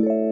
thank you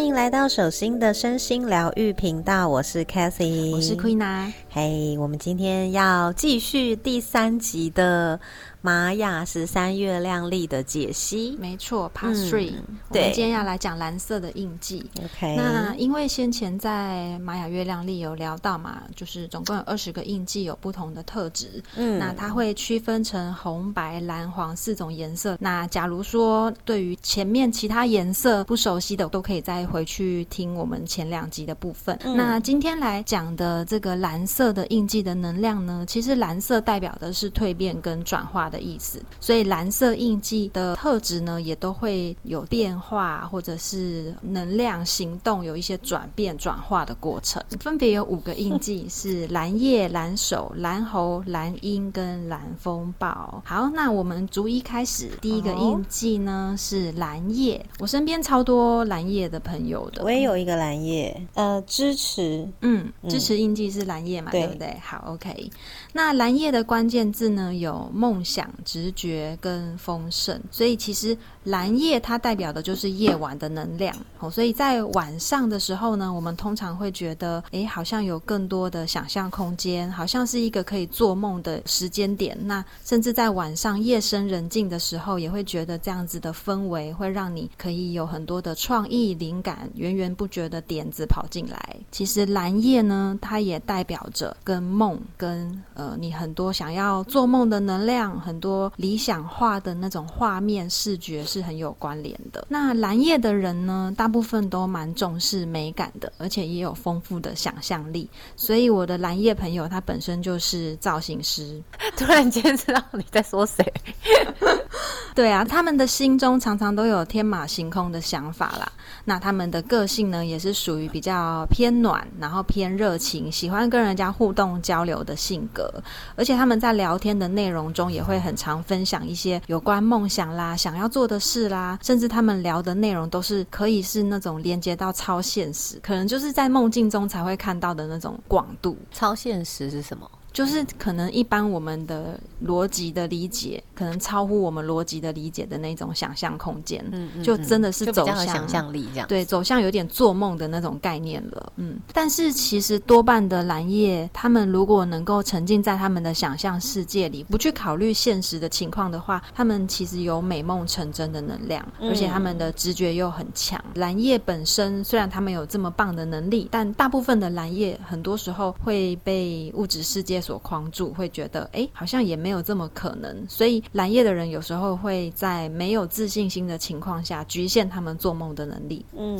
欢迎来到手心的身心疗愈频道，我是 Cathy，我是 Queen。嘿，我们今天要继续第三集的。玛雅十三月亮历的解析，没错，Part Three。我们今天要来讲蓝色的印记。OK，那因为先前在玛雅月亮历有聊到嘛，就是总共有二十个印记，有不同的特质。嗯，那它会区分成红、白、蓝、黄四种颜色。那假如说对于前面其他颜色不熟悉的，都可以再回去听我们前两集的部分。那今天来讲的这个蓝色的印记的能量呢，其实蓝色代表的是蜕变跟转化。的意思，所以蓝色印记的特质呢，也都会有变化，或者是能量、行动有一些转变、转化的过程。分别有五个印记，是蓝叶、蓝手、蓝猴、蓝鹰跟蓝风暴。好，那我们逐一开始。第一个印记呢是蓝叶，我身边超多蓝叶的朋友的，我也有一个蓝叶，呃，支持，嗯，支持印记是蓝叶嘛，对不对？好，OK。那蓝叶的关键字呢有梦想。直觉跟丰盛，所以其实蓝叶它代表的就是夜晚的能量哦。所以在晚上的时候呢，我们通常会觉得，哎，好像有更多的想象空间，好像是一个可以做梦的时间点。那甚至在晚上夜深人静的时候，也会觉得这样子的氛围会让你可以有很多的创意灵感，源源不绝的点子跑进来。其实蓝夜呢，它也代表着跟梦跟呃你很多想要做梦的能量。很多理想化的那种画面视觉是很有关联的。那蓝叶的人呢，大部分都蛮重视美感的，而且也有丰富的想象力。所以我的蓝叶朋友他本身就是造型师。突然间知道你在说谁？对啊，他们的心中常常都有天马行空的想法啦。那他们的个性呢，也是属于比较偏暖，然后偏热情，喜欢跟人家互动交流的性格。而且他们在聊天的内容中，也会很常分享一些有关梦想啦、想要做的事啦，甚至他们聊的内容都是可以是那种连接到超现实，可能就是在梦境中才会看到的那种广度。超现实是什么？就是可能一般我们的逻辑的理解，可能超乎我们逻辑的理解的那种想象空间，嗯，就真的是走向想象力这样，对，走向有点做梦的那种概念了，嗯。但是其实多半的蓝叶，他们如果能够沉浸在他们的想象世界里，不去考虑现实的情况的话，他们其实有美梦成真的能量，而且他们的直觉又很强。蓝叶本身虽然他们有这么棒的能力，但大部分的蓝叶很多时候会被物质世界。所框住，会觉得哎，好像也没有这么可能。所以蓝叶的人有时候会在没有自信心的情况下，局限他们做梦的能力。嗯，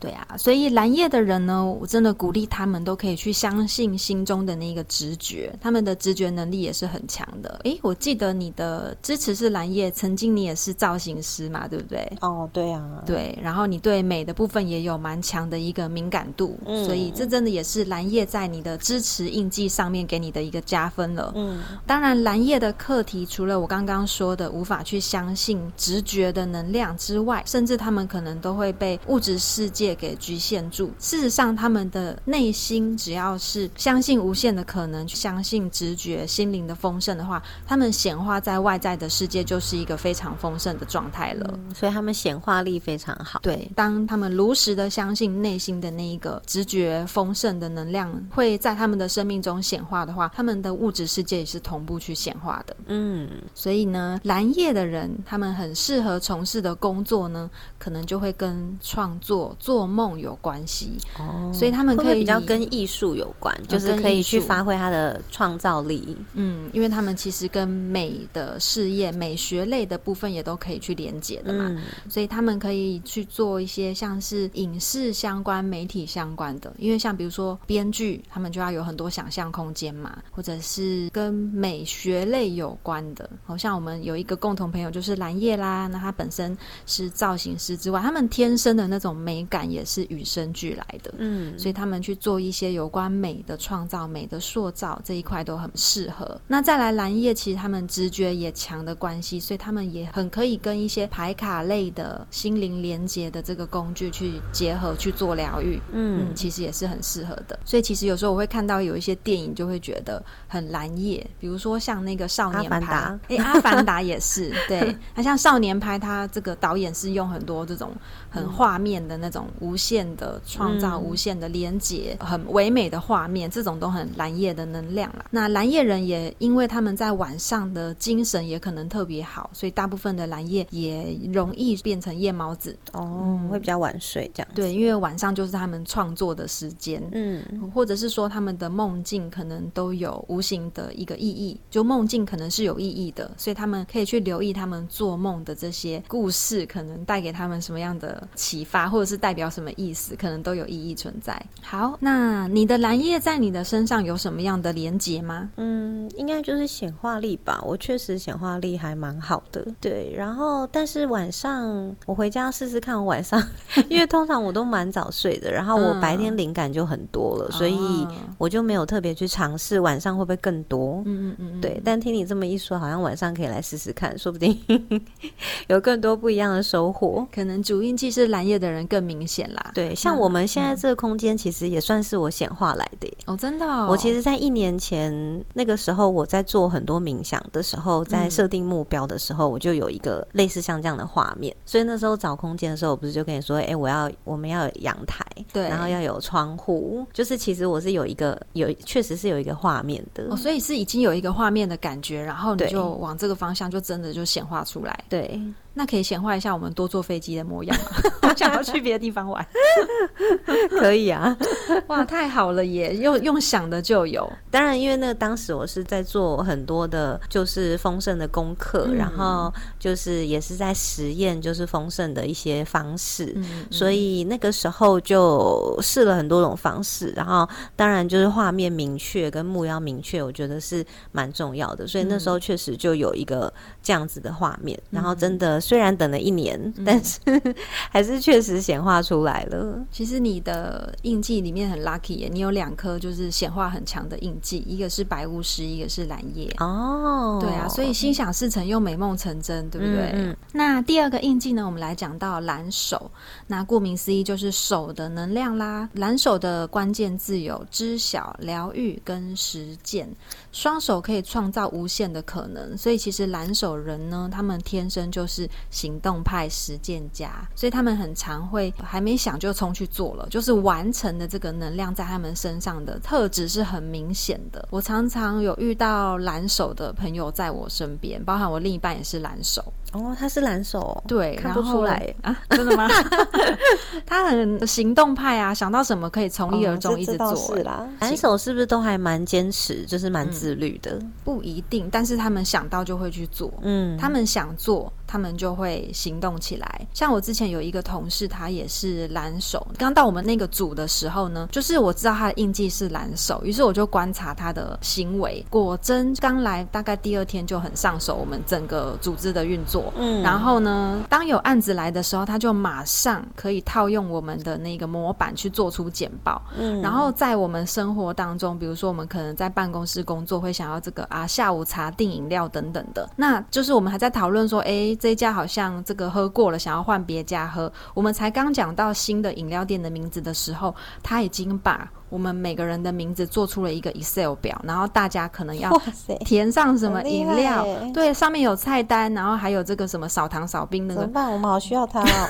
对啊。所以蓝叶的人呢，我真的鼓励他们都可以去相信心中的那个直觉，他们的直觉能力也是很强的。哎，我记得你的支持是蓝叶，曾经你也是造型师嘛，对不对？哦，对啊，对。然后你对美的部分也有蛮强的一个敏感度，所以这真的也是蓝叶在你的支持印记上面给你的。一个加分了，嗯，当然蓝叶的课题除了我刚刚说的无法去相信直觉的能量之外，甚至他们可能都会被物质世界给局限住。事实上，他们的内心只要是相信无限的可能，相信直觉、心灵的丰盛的话，他们显化在外在的世界就是一个非常丰盛的状态了。所以他们显化力非常好。对，当他们如实的相信内心的那一个直觉丰盛的能量会在他们的生命中显化的话。他们的物质世界也是同步去显化的，嗯，所以呢，蓝叶的人他们很适合从事的工作呢，可能就会跟创作、做梦有关系。哦，所以他们可以比较跟艺术有关，就是可以去发挥他的创造力，嗯，因为他们其实跟美的事业、美学类的部分也都可以去连接的嘛，所以他们可以去做一些像是影视相关、媒体相关的，因为像比如说编剧，他们就要有很多想象空间嘛。或者是跟美学类有关的。好像我们有一个共同朋友就是蓝叶啦，那他本身是造型师之外，他们天生的那种美感也是与生俱来的。嗯，所以他们去做一些有关美的创造、美的塑造这一块都很适合。那再来蓝叶，其实他们直觉也强的关系，所以他们也很可以跟一些牌卡类的心灵连接的这个工具去结合去做疗愈。嗯，其实也是很适合的。所以其实有时候我会看到有一些电影，就会觉得很蓝叶，比如说像那个少年派，哎，阿凡达也是，对，那像少年派，他这个导演是用很多这种很画面的那种无限的创造、无限的连接、很唯美的画面，这种都很蓝叶的能量啦。那蓝叶人也因为他们在晚上的精神也可能特别好，所以大部分的蓝叶也容易变成夜猫子。哦，会比较晚睡这样。对，因为晚上就是他们创作的时间，嗯，或者是说他们的梦境可能都有无形的一个意义，就梦境可能是有意义的，所以他们可以去留意他们做梦的这些故事，可能带给他们什么样的启发，或者是代表什么意思，可能都有意义存在。好，那你的蓝叶在你的身上有什么样的连结吗？嗯，应该就是显化力吧。我确实显化力还蛮好的，对。然后，但是晚上我回家试试看，我晚上 因为通常我都蛮早睡的，然后我白天灵感就很多了，所以我就没有特别去尝试晚上会不会更多。嗯嗯嗯，对。但听你这么一说，好像晚上可以来试试看，说不定 有更多不一样的收获。可能主印记是蓝叶的人更明显啦。对，像我们现在这个空间，其实也算是我显化来的。哦，真的。我其实，在一年前那个时候，我在做很多冥想的时候，在设定目标的时候，我就有一个类似像这样的画面。所以那时候找空间的时候，我不是就跟你说，哎，我要我们要有阳台，对，然后要有窗户，就是其实我是有一个有确实是有一个画面的。哦，所以是已经有一个画面的感觉，然后你就往这个方向，就真的就显化出来。对。那可以显化一下我们多坐飞机的模样吗？我想要去别的地方玩，可以啊！哇，太好了耶！用用想的就有。当然，因为那个当时我是在做很多的，就是丰盛的功课，然后就是也是在实验，就是丰盛的一些方式。所以那个时候就试了很多种方式，然后当然就是画面明确跟目标明确，我觉得是蛮重要的。所以那时候确实就有一个这样子的画面，然后真的。虽然等了一年，但是 还是确实显化出来了。其实你的印记里面很 lucky 耶，你有两颗就是显化很强的印记，一个是白巫师，一个是蓝叶。哦，对啊，所以心想事成又美梦成真，对不对？那第二个印记呢？我们来讲到蓝手。那顾名思义就是手的能量啦。蓝手的关键字有知晓、疗愈跟实践。双手可以创造无限的可能，所以其实蓝手人呢，他们天生就是行动派实践家，所以他们很常会还没想就冲去做了，就是完成的这个能量在他们身上的特质是很明显的。我常常有遇到蓝手的朋友在我身边，包含我另一半也是蓝手。哦，他是蓝手，对，看不出来 啊，真的吗？他很行动派啊，想到什么可以从一而终，一直做。是啦，蓝手是不是都还蛮坚持，就是蛮自律的？不一定，但是他们想到就会去做。嗯，他们想做。他们就会行动起来。像我之前有一个同事，他也是蓝手。刚到我们那个组的时候呢，就是我知道他的印记是蓝手，于是我就观察他的行为。果真刚来大概第二天就很上手，我们整个组织的运作。嗯，然后呢，当有案子来的时候，他就马上可以套用我们的那个模板去做出简报。嗯，然后在我们生活当中，比如说我们可能在办公室工作，会想要这个啊下午茶订饮料等等的，那就是我们还在讨论说，哎。这家好像这个喝过了，想要换别家喝。我们才刚讲到新的饮料店的名字的时候，他已经把。我们每个人的名字做出了一个 Excel 表，然后大家可能要填上什么饮料，对，上面有菜单，然后还有这个什么少糖少冰那个。怎么办？我们好需要他哦！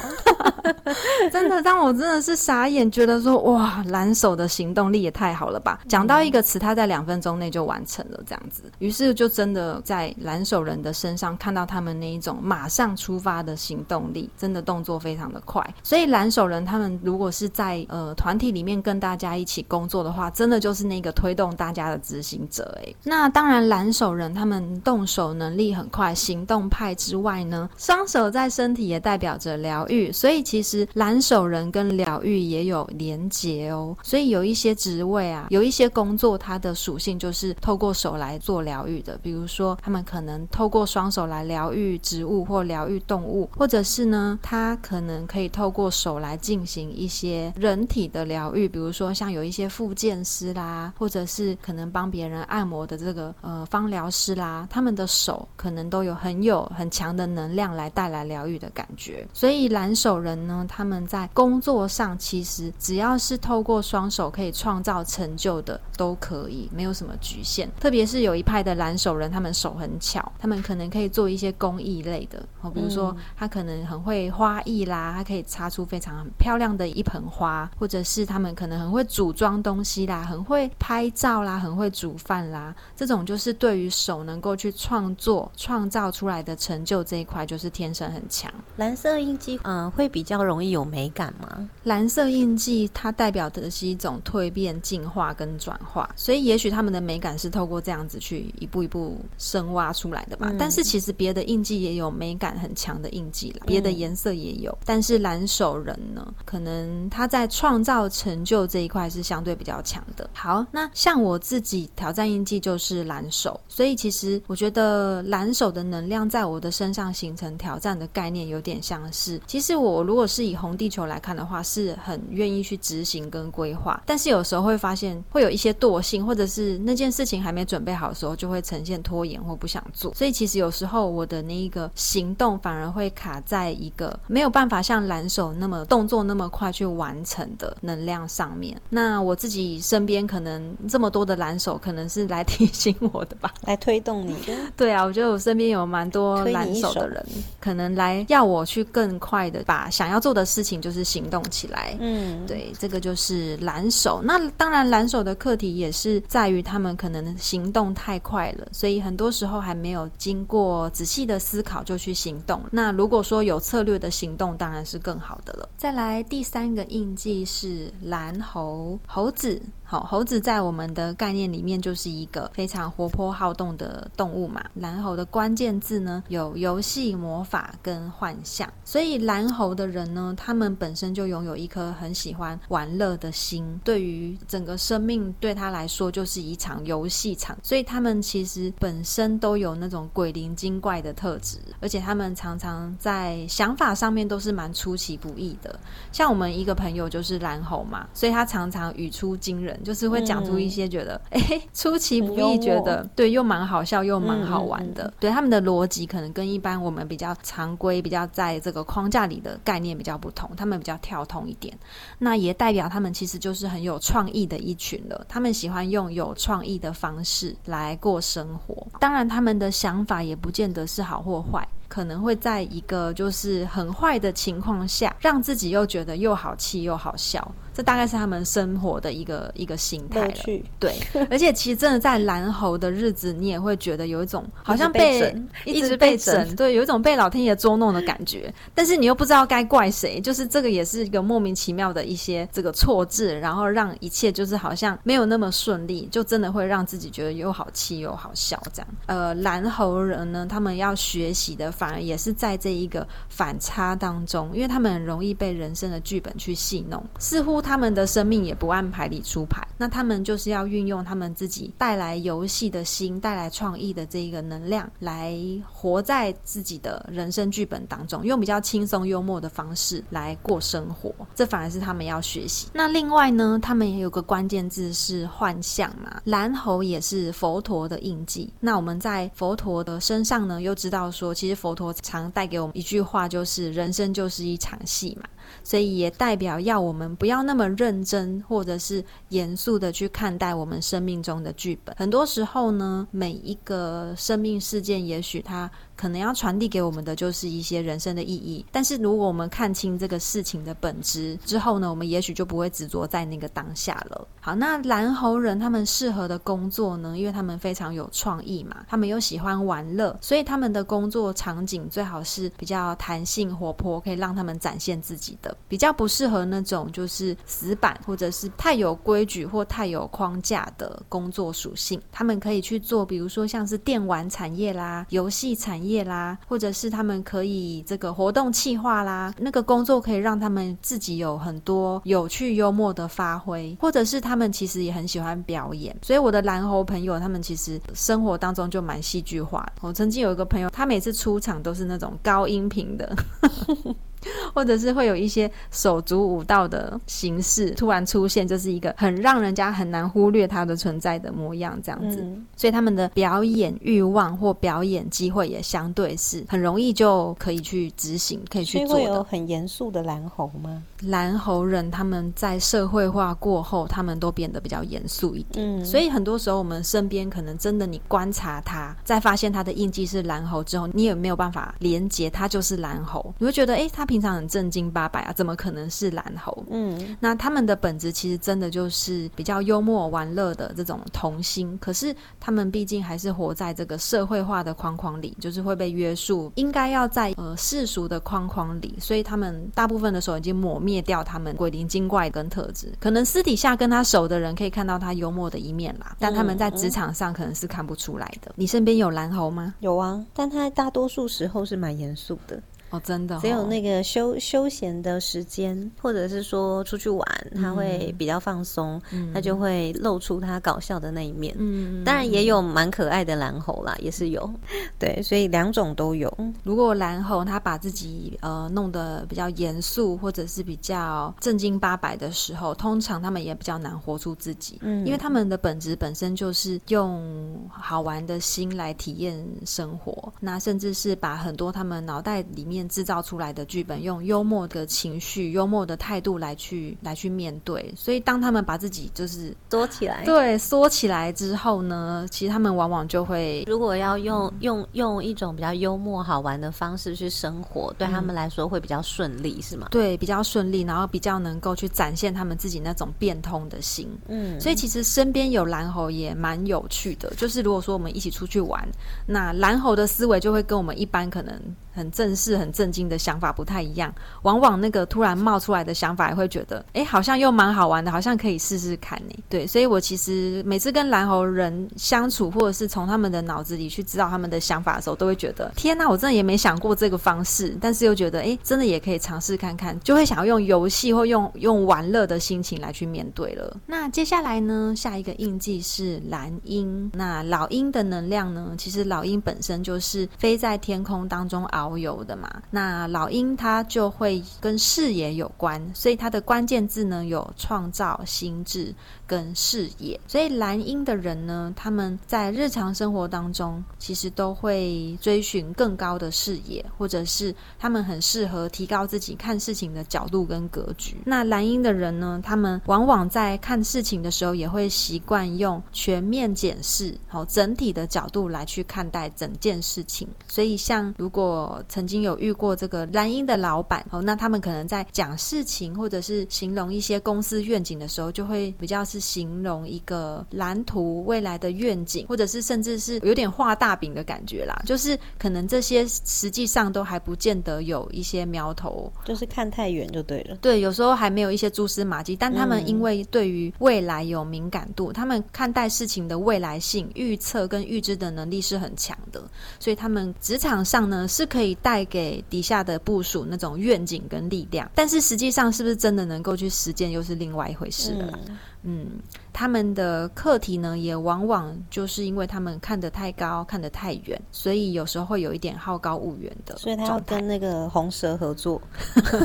真的，让我真的是傻眼，觉得说哇，蓝手的行动力也太好了吧！讲到一个词，他在两分钟内就完成了这样子，于是就真的在蓝手人的身上看到他们那一种马上出发的行动力，真的动作非常的快。所以蓝手人他们如果是在呃团体里面跟大家一起。工作的话，真的就是那个推动大家的执行者哎。那当然，蓝手人他们动手能力很快，行动派之外呢，双手在身体也代表着疗愈。所所以其实蓝手人跟疗愈也有连结哦。所以有一些职位啊，有一些工作，它的属性就是透过手来做疗愈的。比如说，他们可能透过双手来疗愈植物或疗愈动物，或者是呢，他可能可以透过手来进行一些人体的疗愈。比如说，像有一些复健师啦，或者是可能帮别人按摩的这个呃芳疗师啦，他们的手可能都有很有很强的能量来带来疗愈的感觉。所以蓝手人呢，他们在工作上其实只要是透过双手可以创造成就的都可以，没有什么局限。特别是有一派的蓝手人，他们手很巧，他们可能可以做一些工艺类的，哦，比如说他可能很会花艺啦，他可以擦出非常漂亮的一盆花，或者是他们可能很会组装东西啦，很会拍照啦，很会煮饭啦，这种就是对于手能够去创作、创造出来的成就这一块，就是天生很强。蓝色印记，嗯，会比较容易有美感吗？蓝色印记它代表的是一种蜕变、进化跟转化，所以也许他们的美感是透过这样子去一步一步深挖出来的吧。但是其实别的印记也有美感很强的印记啦，别的颜色也有。但是蓝手人呢，可能他在创造成就这一块是相相对比较强的。好，那像我自己挑战印记就是蓝手，所以其实我觉得蓝手的能量在我的身上形成挑战的概念，有点像是，其实我如果是以红地球来看的话，是很愿意去执行跟规划，但是有时候会发现会有一些惰性，或者是那件事情还没准备好的时候，就会呈现拖延或不想做。所以其实有时候我的那一个行动反而会卡在一个没有办法像蓝手那么动作那么快去完成的能量上面。那我自己身边可能这么多的蓝手，可能是来提醒我的吧，来推动你的。对啊，我觉得我身边有蛮多蓝手的人，可能来要我去更快的把想要做的事情就是行动起来。嗯，对，这个就是蓝手。那当然，蓝手的课题也是在于他们可能行动太快了，所以很多时候还没有经过仔细的思考就去行动。那如果说有策略的行动，当然是更好的了。再来第三个印记是蓝猴猴子。好，猴子在我们的概念里面就是一个非常活泼好动的动物嘛。蓝猴的关键字呢有游戏、魔法跟幻象，所以蓝猴的人呢，他们本身就拥有一颗很喜欢玩乐的心。对于整个生命，对他来说就是一场游戏场，所以他们其实本身都有那种鬼灵精怪的特质，而且他们常常在想法上面都是蛮出其不意的。像我们一个朋友就是蓝猴嘛，所以他常常语出惊人。就是会讲出一些觉得 哎出其不意，觉得对又蛮好笑又蛮好玩的。对他们的逻辑可能跟一般我们比较常规、比较在这个框架里的概念比较不同，他们比较跳通一点。那也代表他们其实就是很有创意的一群了。他们喜欢用有创意的方式来过生活。当然，他们的想法也不见得是好或坏。可能会在一个就是很坏的情况下，让自己又觉得又好气又好笑，这大概是他们生活的一个一个心态了。对，而且其实真的在蓝猴的日子，你也会觉得有一种好像被一直被整，对，有一种被老天爷捉弄的感觉。但是你又不知道该怪谁，就是这个也是一个莫名其妙的一些这个错字，然后让一切就是好像没有那么顺利，就真的会让自己觉得又好气又好笑这样。呃，蓝猴人呢，他们要学习的。反而也是在这一个反差当中，因为他们很容易被人生的剧本去戏弄，似乎他他们的生命也不按牌理出牌。那他们就是要运用他们自己带来游戏的心，带来创意的这一个能量，来活在自己的人生剧本当中，用比较轻松幽默的方式来过生活。这反而是他们要学习。那另外呢，他们也有个关键字是幻象嘛，蓝猴也是佛陀的印记。那我们在佛陀的身上呢，又知道说，其实。佛陀常带给我们一句话，就是人生就是一场戏嘛。所以也代表要我们不要那么认真，或者是严肃的去看待我们生命中的剧本。很多时候呢，每一个生命事件，也许它可能要传递给我们的就是一些人生的意义。但是如果我们看清这个事情的本质之后呢，我们也许就不会执着在那个当下了。好，那蓝猴人他们适合的工作呢？因为他们非常有创意嘛，他们又喜欢玩乐，所以他们的工作场景最好是比较弹性活泼，可以让他们展现自己。的比较不适合那种就是死板或者是太有规矩或太有框架的工作属性，他们可以去做，比如说像是电玩产业啦、游戏产业业啦，或者是他们可以这个活动企划啦，那个工作可以让他们自己有很多有趣幽默的发挥，或者是他们其实也很喜欢表演。所以我的蓝猴朋友，他们其实生活当中就蛮戏剧化的。我曾经有一个朋友，他每次出场都是那种高音频的。或者是会有一些手足舞蹈的形式突然出现，就是一个很让人家很难忽略它的存在的模样，这样子。所以他们的表演欲望或表演机会也相对是很容易就可以去执行，可以去做的。很严肃的蓝猴吗？蓝猴人他们在社会化过后，他们都变得比较严肃一点。嗯，所以很多时候我们身边可能真的你观察他，在发现他的印记是蓝猴之后，你也没有办法连接他就是蓝猴，你会觉得哎他。平常很正经八百啊，怎么可能是蓝猴？嗯，那他们的本质其实真的就是比较幽默玩乐的这种童心。可是他们毕竟还是活在这个社会化的框框里，就是会被约束，应该要在呃世俗的框框里。所以他们大部分的时候已经抹灭掉他们鬼灵精怪跟特质。可能私底下跟他熟的人可以看到他幽默的一面啦，但他们在职场上可能是看不出来的。你身边有蓝猴吗？有啊，但他大多数时候是蛮严肃的。哦，真的，只有那个休休闲的时间，或者是说出去玩，他会比较放松，他就会露出他搞笑的那一面。嗯，当然也有蛮可爱的蓝猴啦，也是有。对，所以两种都有。如果蓝猴他把自己呃弄得比较严肃，或者是比较正经八百的时候，通常他们也比较难活出自己。嗯，因为他们的本质本身就是用好玩的心来体验生活，那甚至是把很多他们脑袋里面。制造出来的剧本，用幽默的情绪、幽默的态度来去来去面对。所以，当他们把自己就是缩起来，对，缩起来之后呢，其实他们往往就会，如果要用用用一种比较幽默好玩的方式去生活，对他们来说会比较顺利，是吗？对，比较顺利，然后比较能够去展现他们自己那种变通的心。嗯，所以其实身边有蓝猴也蛮有趣的。就是如果说我们一起出去玩，那蓝猴的思维就会跟我们一般可能。很正式、很震惊的想法不太一样，往往那个突然冒出来的想法，也会觉得，哎，好像又蛮好玩的，好像可以试试看呢。对，所以我其实每次跟蓝猴人相处，或者是从他们的脑子里去知道他们的想法的时候，都会觉得，天哪，我真的也没想过这个方式，但是又觉得，哎，真的也可以尝试看看，就会想要用游戏或用用玩乐的心情来去面对了。那接下来呢，下一个印记是蓝鹰。那老鹰的能量呢，其实老鹰本身就是飞在天空当中遨游的嘛，那老鹰它就会跟视野有关，所以它的关键字呢有创造、心智跟视野。所以蓝鹰的人呢，他们在日常生活当中，其实都会追寻更高的视野，或者是他们很适合提高自己看事情的角度跟格局。那蓝鹰的人呢，他们往往在看事情的时候，也会习惯用全面检视、好整体的角度来去看待整件事情。所以像如果曾经有遇过这个蓝鹰的老板哦，那他们可能在讲事情或者是形容一些公司愿景的时候，就会比较是形容一个蓝图未来的愿景，或者是甚至是有点画大饼的感觉啦。就是可能这些实际上都还不见得有一些苗头，就是看太远就对了。对，有时候还没有一些蛛丝马迹，但他们因为对于未来有敏感度，他们看待事情的未来性预测跟预知的能力是很强的，所以他们职场上呢是可以。带给底下的部署那种愿景跟力量，但是实际上是不是真的能够去实践，又是另外一回事了。嗯。他们的课题呢，也往往就是因为他们看得太高、看得太远，所以有时候会有一点好高骛远的。所以他要跟那个红蛇合作，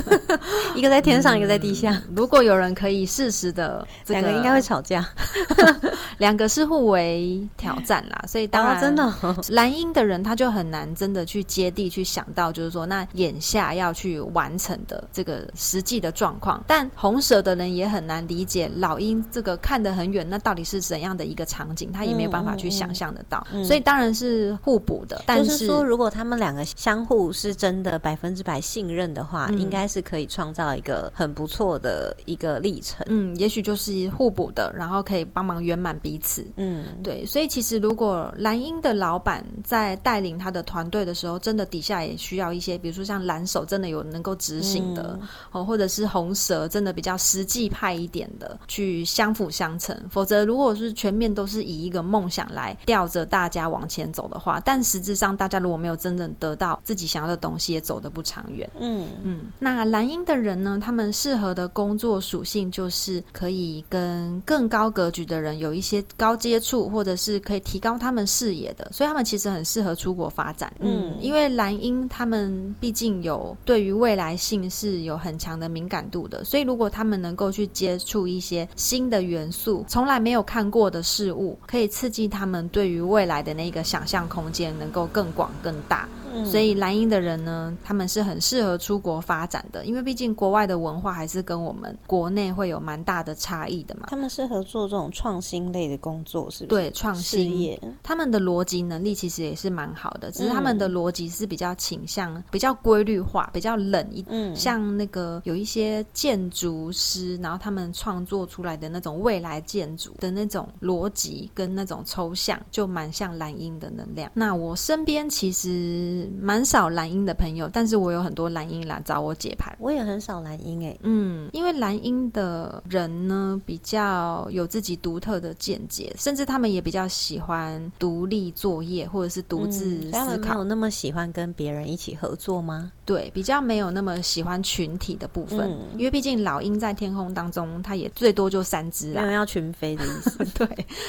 一个在天上，一个在地下。如果有人可以适时的，两个应该会吵架。两个是互为挑战啦，所以当然真的蓝鹰的人他就很难真的去接地去想到，就是说那眼下要去完成的这个实际的状况。但红蛇的人也很难理解老鹰这个看得很。远那到底是怎样的一个场景？他也没有办法去想象得到，所以当然是互补的。但是说，如果他们两个相互是真的百分之百信任的话，应该是可以创造一个很不错的一个历程。嗯，也许就是互补的，然后可以帮忙圆满彼此。嗯，对。所以其实如果蓝鹰的老板在带领他的团队的时候，真的底下也需要一些，比如说像蓝手真的有能够执行的哦，或者是红蛇真的比较实际派一点的去。相辅相成。否则，如果是全面都是以一个梦想来吊着大家往前走的话，但实质上大家如果没有真正得到自己想要的东西，也走得不长远。嗯嗯。那蓝鹰的人呢？他们适合的工作属性就是可以跟更高格局的人有一些高接触，或者是可以提高他们视野的，所以他们其实很适合出国发展。嗯，因为蓝鹰他们毕竟有对于未来性是有很强的敏感度的，所以如果他们能够去接触一些新的元素，从来没有看过的事物，可以刺激他们对于未来的那个想象空间能够更广更大。所以蓝鹰的人呢，他们是很适合出国发展的，因为毕竟国外的文化还是跟我们国内会有蛮大的差异的嘛。他们适合做这种创新类的工作，是不对创新业。他们的逻辑能力其实也是蛮好的，只是他们的逻辑是比较倾向比较规律化、比较冷一嗯，像那个有一些建筑师，然后他们创作出来的那种未来建筑的那种逻辑跟那种抽象，就蛮像蓝鹰的能量。那我身边其实。蛮少蓝鹰的朋友，但是我有很多蓝鹰来找我解牌。我也很少蓝鹰哎，嗯，因为蓝鹰的人呢比较有自己独特的见解，甚至他们也比较喜欢独立作业或者是独自思考。没有那么喜欢跟别人一起合作吗？对，比较没有那么喜欢群体的部分，因为毕竟老鹰在天空当中，它也最多就三只啦，没有，要群飞的意思。对，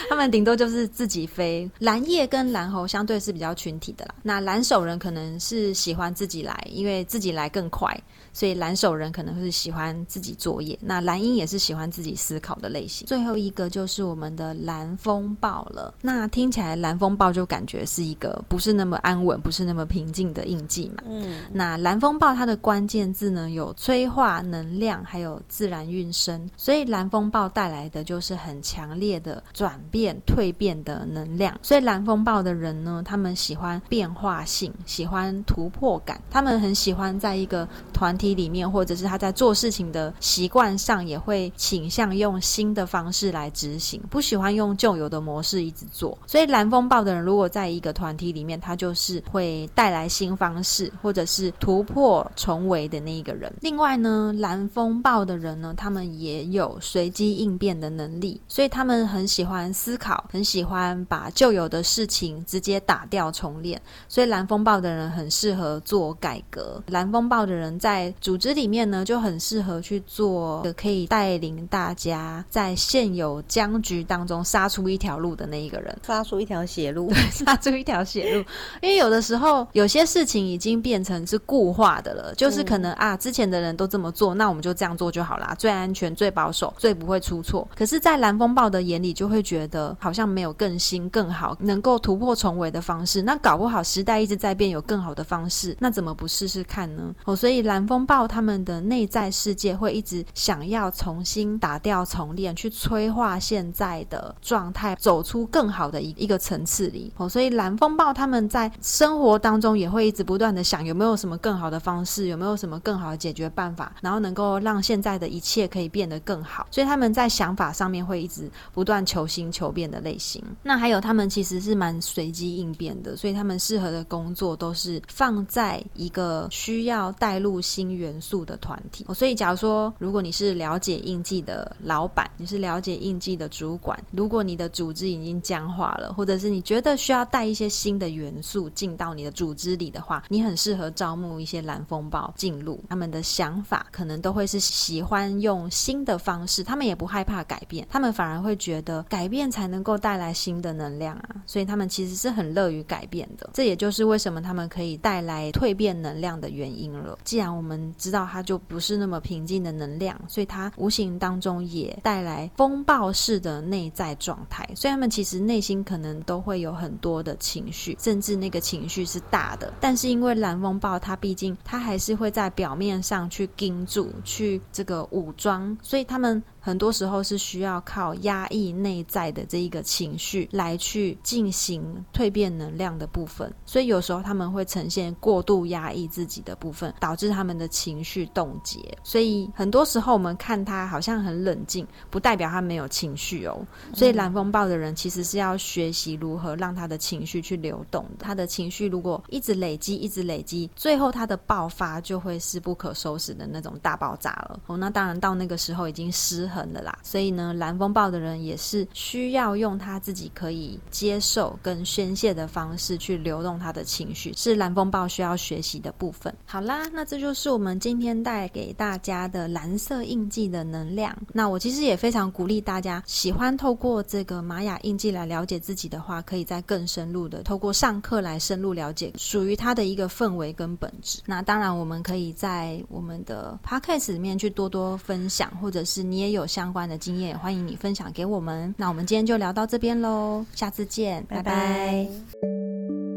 他们顶多就是自己飞。蓝叶跟蓝猴相对是比较群体的啦，那蓝手人。可能是喜欢自己来，因为自己来更快。所以蓝手人可能是喜欢自己作业，那蓝鹰也是喜欢自己思考的类型。最后一个就是我们的蓝风暴了。那听起来蓝风暴就感觉是一个不是那么安稳、不是那么平静的印记嘛。嗯。那蓝风暴它的关键字呢有催化能量，还有自然运生。所以蓝风暴带来的就是很强烈的转变、蜕变的能量。所以蓝风暴的人呢，他们喜欢变化性，喜欢突破感，他们很喜欢在一个团体。里面，或者是他在做事情的习惯上，也会倾向用新的方式来执行，不喜欢用旧有的模式一直做。所以蓝风暴的人，如果在一个团体里面，他就是会带来新方式，或者是突破重围的那一个人。另外呢，蓝风暴的人呢，他们也有随机应变的能力，所以他们很喜欢思考，很喜欢把旧有的事情直接打掉重练。所以蓝风暴的人很适合做改革。蓝风暴的人在组织里面呢，就很适合去做可以带领大家在现有僵局当中杀出一条路的那一个人，杀出一条血路，对，杀出一条血路。因为有的时候有些事情已经变成是固化的了，就是可能啊，之前的人都这么做，那我们就这样做就好啦，最安全、最保守、最不会出错。可是，在蓝风暴的眼里，就会觉得好像没有更新、更好、能够突破重围的方式。那搞不好时代一直在变，有更好的方式，那怎么不试试看呢？哦，所以蓝风。风暴他们的内在世界会一直想要重新打掉重练，去催化现在的状态，走出更好的一一个层次里。哦，所以蓝风暴他们在生活当中也会一直不断的想有没有什么更好的方式，有没有什么更好的解决办法，然后能够让现在的一切可以变得更好。所以他们在想法上面会一直不断求新求变的类型。那还有他们其实是蛮随机应变的，所以他们适合的工作都是放在一个需要带入新。元素的团体，所以假如说，如果你是了解印记的老板，你是了解印记的主管，如果你的组织已经僵化了，或者是你觉得需要带一些新的元素进到你的组织里的话，你很适合招募一些蓝风暴进入。他们的想法可能都会是喜欢用新的方式，他们也不害怕改变，他们反而会觉得改变才能够带来新的能量啊，所以他们其实是很乐于改变的。这也就是为什么他们可以带来蜕变能量的原因了。既然我们知道它就不是那么平静的能量，所以它无形当中也带来风暴式的内在状态。所以他们其实内心可能都会有很多的情绪，甚至那个情绪是大的。但是因为蓝风暴，它毕竟它还是会在表面上去盯住，去这个武装，所以他们。很多时候是需要靠压抑内在的这一个情绪来去进行蜕变能量的部分，所以有时候他们会呈现过度压抑自己的部分，导致他们的情绪冻结。所以很多时候我们看他好像很冷静，不代表他没有情绪哦。所以蓝风暴的人其实是要学习如何让他的情绪去流动。他的情绪如果一直累积，一直累积，最后他的爆发就会是不可收拾的那种大爆炸了。哦，那当然到那个时候已经失衡。衡了啦。所以呢，蓝风暴的人也是需要用他自己可以接受跟宣泄的方式去流动他的情绪，是蓝风暴需要学习的部分。好啦，那这就是我们今天带给大家的蓝色印记的能量。那我其实也非常鼓励大家，喜欢透过这个玛雅印记来了解自己的话，可以再更深入的透过上课来深入了解属于他的一个氛围跟本质。那当然，我们可以在我们的 podcast 里面去多多分享，或者是你也有相关的经验，欢迎你分享给我们。那我们今天就聊到这边喽，下次见，拜拜。